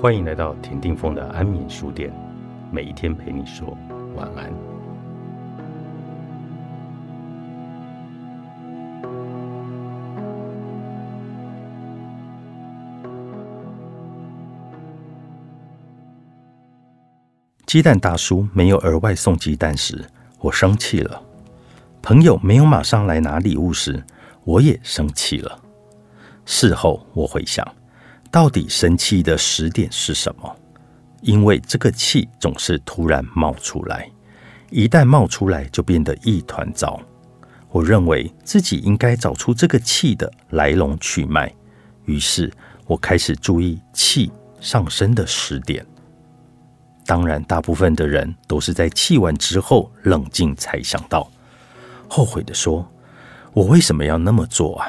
欢迎来到田定峰的安眠书店，每一天陪你说晚安。鸡蛋大叔没有额外送鸡蛋时，我生气了；朋友没有马上来拿礼物时，我也生气了。事后我回想。到底生气的时点是什么？因为这个气总是突然冒出来，一旦冒出来就变得一团糟。我认为自己应该找出这个气的来龙去脉，于是我开始注意气上升的时点。当然，大部分的人都是在气完之后冷静才想到，后悔的说：“我为什么要那么做啊？”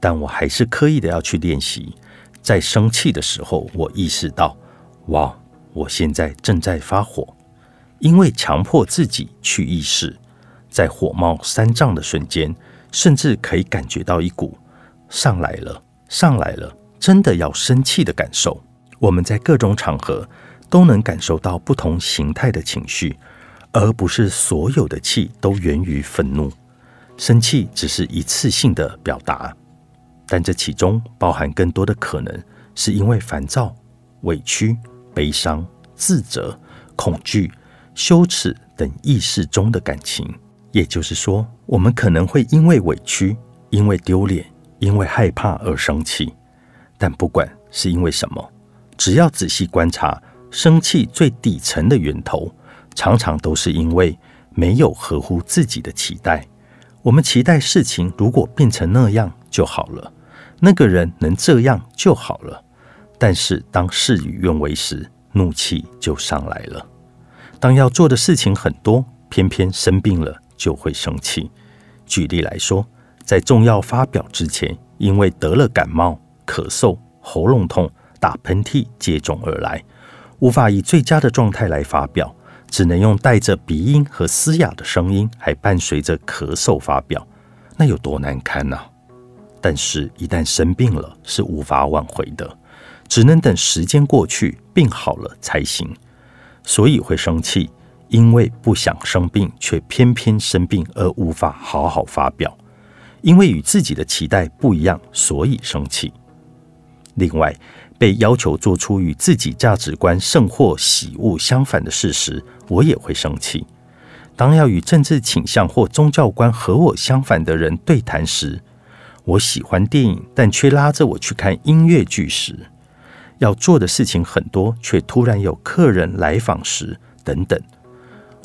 但我还是刻意的要去练习。在生气的时候，我意识到，哇，我现在正在发火，因为强迫自己去意识，在火冒三丈的瞬间，甚至可以感觉到一股上来了，上来了，真的要生气的感受。我们在各种场合都能感受到不同形态的情绪，而不是所有的气都源于愤怒。生气只是一次性的表达。但这其中包含更多的可能，是因为烦躁、委屈、悲伤、自责、恐惧、羞耻等意识中的感情。也就是说，我们可能会因为委屈、因为丢脸、因为害怕而生气。但不管是因为什么，只要仔细观察，生气最底层的源头，常常都是因为没有合乎自己的期待。我们期待事情如果变成那样就好了。那个人能这样就好了，但是当事与愿违时，怒气就上来了。当要做的事情很多，偏偏生病了，就会生气。举例来说，在重要发表之前，因为得了感冒、咳嗽、喉咙痛、打喷嚏接踵而来，无法以最佳的状态来发表，只能用带着鼻音和嘶哑的声音，还伴随着咳嗽发表，那有多难堪呐！但是，一旦生病了，是无法挽回的，只能等时间过去，病好了才行。所以会生气，因为不想生病，却偏偏生病而无法好好发表，因为与自己的期待不一样，所以生气。另外，被要求做出与自己价值观甚或喜恶相反的事时，我也会生气。当要与政治倾向或宗教观和我相反的人对谈时，我喜欢电影，但却拉着我去看音乐剧时，要做的事情很多，却突然有客人来访时，等等，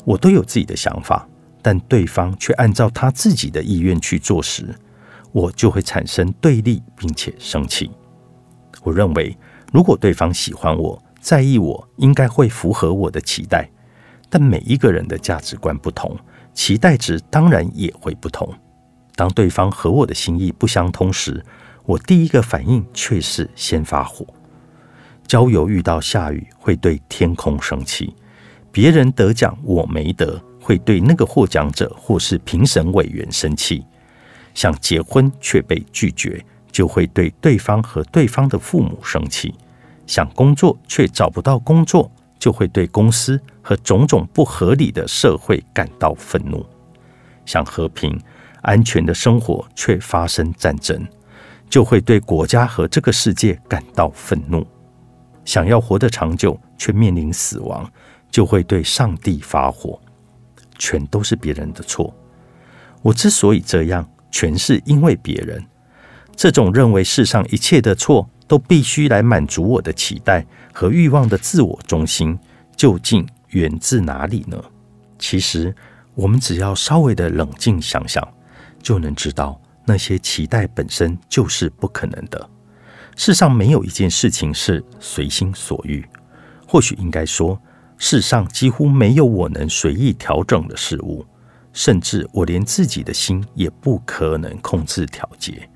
我都有自己的想法，但对方却按照他自己的意愿去做时，我就会产生对立，并且生气。我认为，如果对方喜欢我，在意我，应该会符合我的期待，但每一个人的价值观不同，期待值当然也会不同。当对方和我的心意不相通时，我第一个反应却是先发火。郊游遇到下雨，会对天空生气；别人得奖我没得，会对那个获奖者或是评审委员生气；想结婚却被拒绝，就会对对方和对方的父母生气；想工作却找不到工作，就会对公司和种种不合理的社会感到愤怒；想和平。安全的生活却发生战争，就会对国家和这个世界感到愤怒；想要活得长久却面临死亡，就会对上帝发火。全都是别人的错。我之所以这样，全是因为别人。这种认为世上一切的错都必须来满足我的期待和欲望的自我中心，究竟源自哪里呢？其实，我们只要稍微的冷静想想。就能知道那些期待本身就是不可能的。世上没有一件事情是随心所欲，或许应该说，世上几乎没有我能随意调整的事物，甚至我连自己的心也不可能控制调节。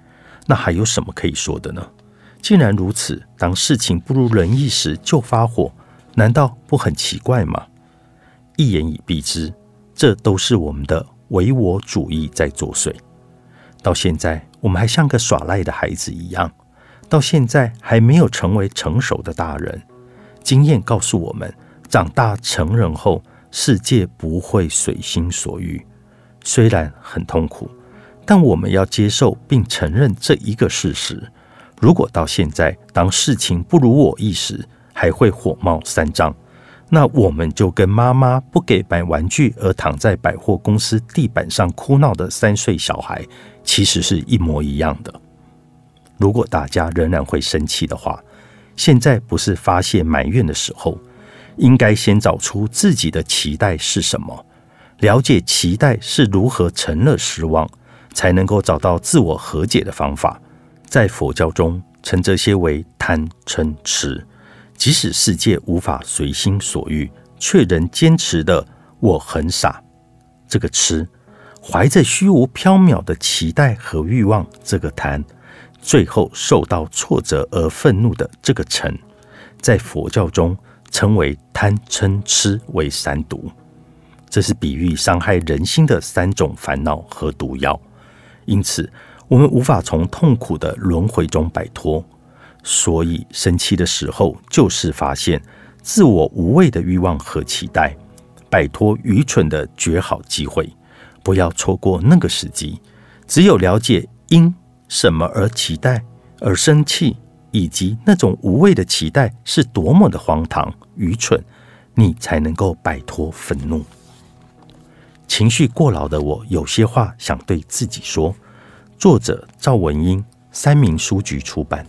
那还有什么可以说的呢？既然如此，当事情不如人意时就发火，难道不很奇怪吗？一言以蔽之，这都是我们的。唯我主义在作祟，到现在我们还像个耍赖的孩子一样，到现在还没有成为成熟的大人，经验告诉我们，长大成人后，世界不会随心所欲。虽然很痛苦，但我们要接受并承认这一个事实。如果到现在，当事情不如我意时，还会火冒三丈，那我们就跟妈妈不给买玩具而躺在百货公司地板上哭闹的三岁小孩，其实是一模一样的。如果大家仍然会生气的话，现在不是发泄埋怨的时候，应该先找出自己的期待是什么，了解期待是如何成了失望，才能够找到自我和解的方法。在佛教中，称这些为贪嗔痴。即使世界无法随心所欲，却仍坚持的“我很傻”这个痴，怀着虚无缥缈的期待和欲望这个贪，最后受到挫折而愤怒的这个嗔，在佛教中称为贪嗔痴为三毒。这是比喻伤害人心的三种烦恼和毒药。因此。我们无法从痛苦的轮回中摆脱，所以生气的时候就是发现自我无谓的欲望和期待，摆脱愚蠢的绝好机会。不要错过那个时机。只有了解因什么而期待而生气，以及那种无谓的期待是多么的荒唐愚蠢，你才能够摆脱愤怒。情绪过劳的我，有些话想对自己说。作者赵文英，三明书局出版。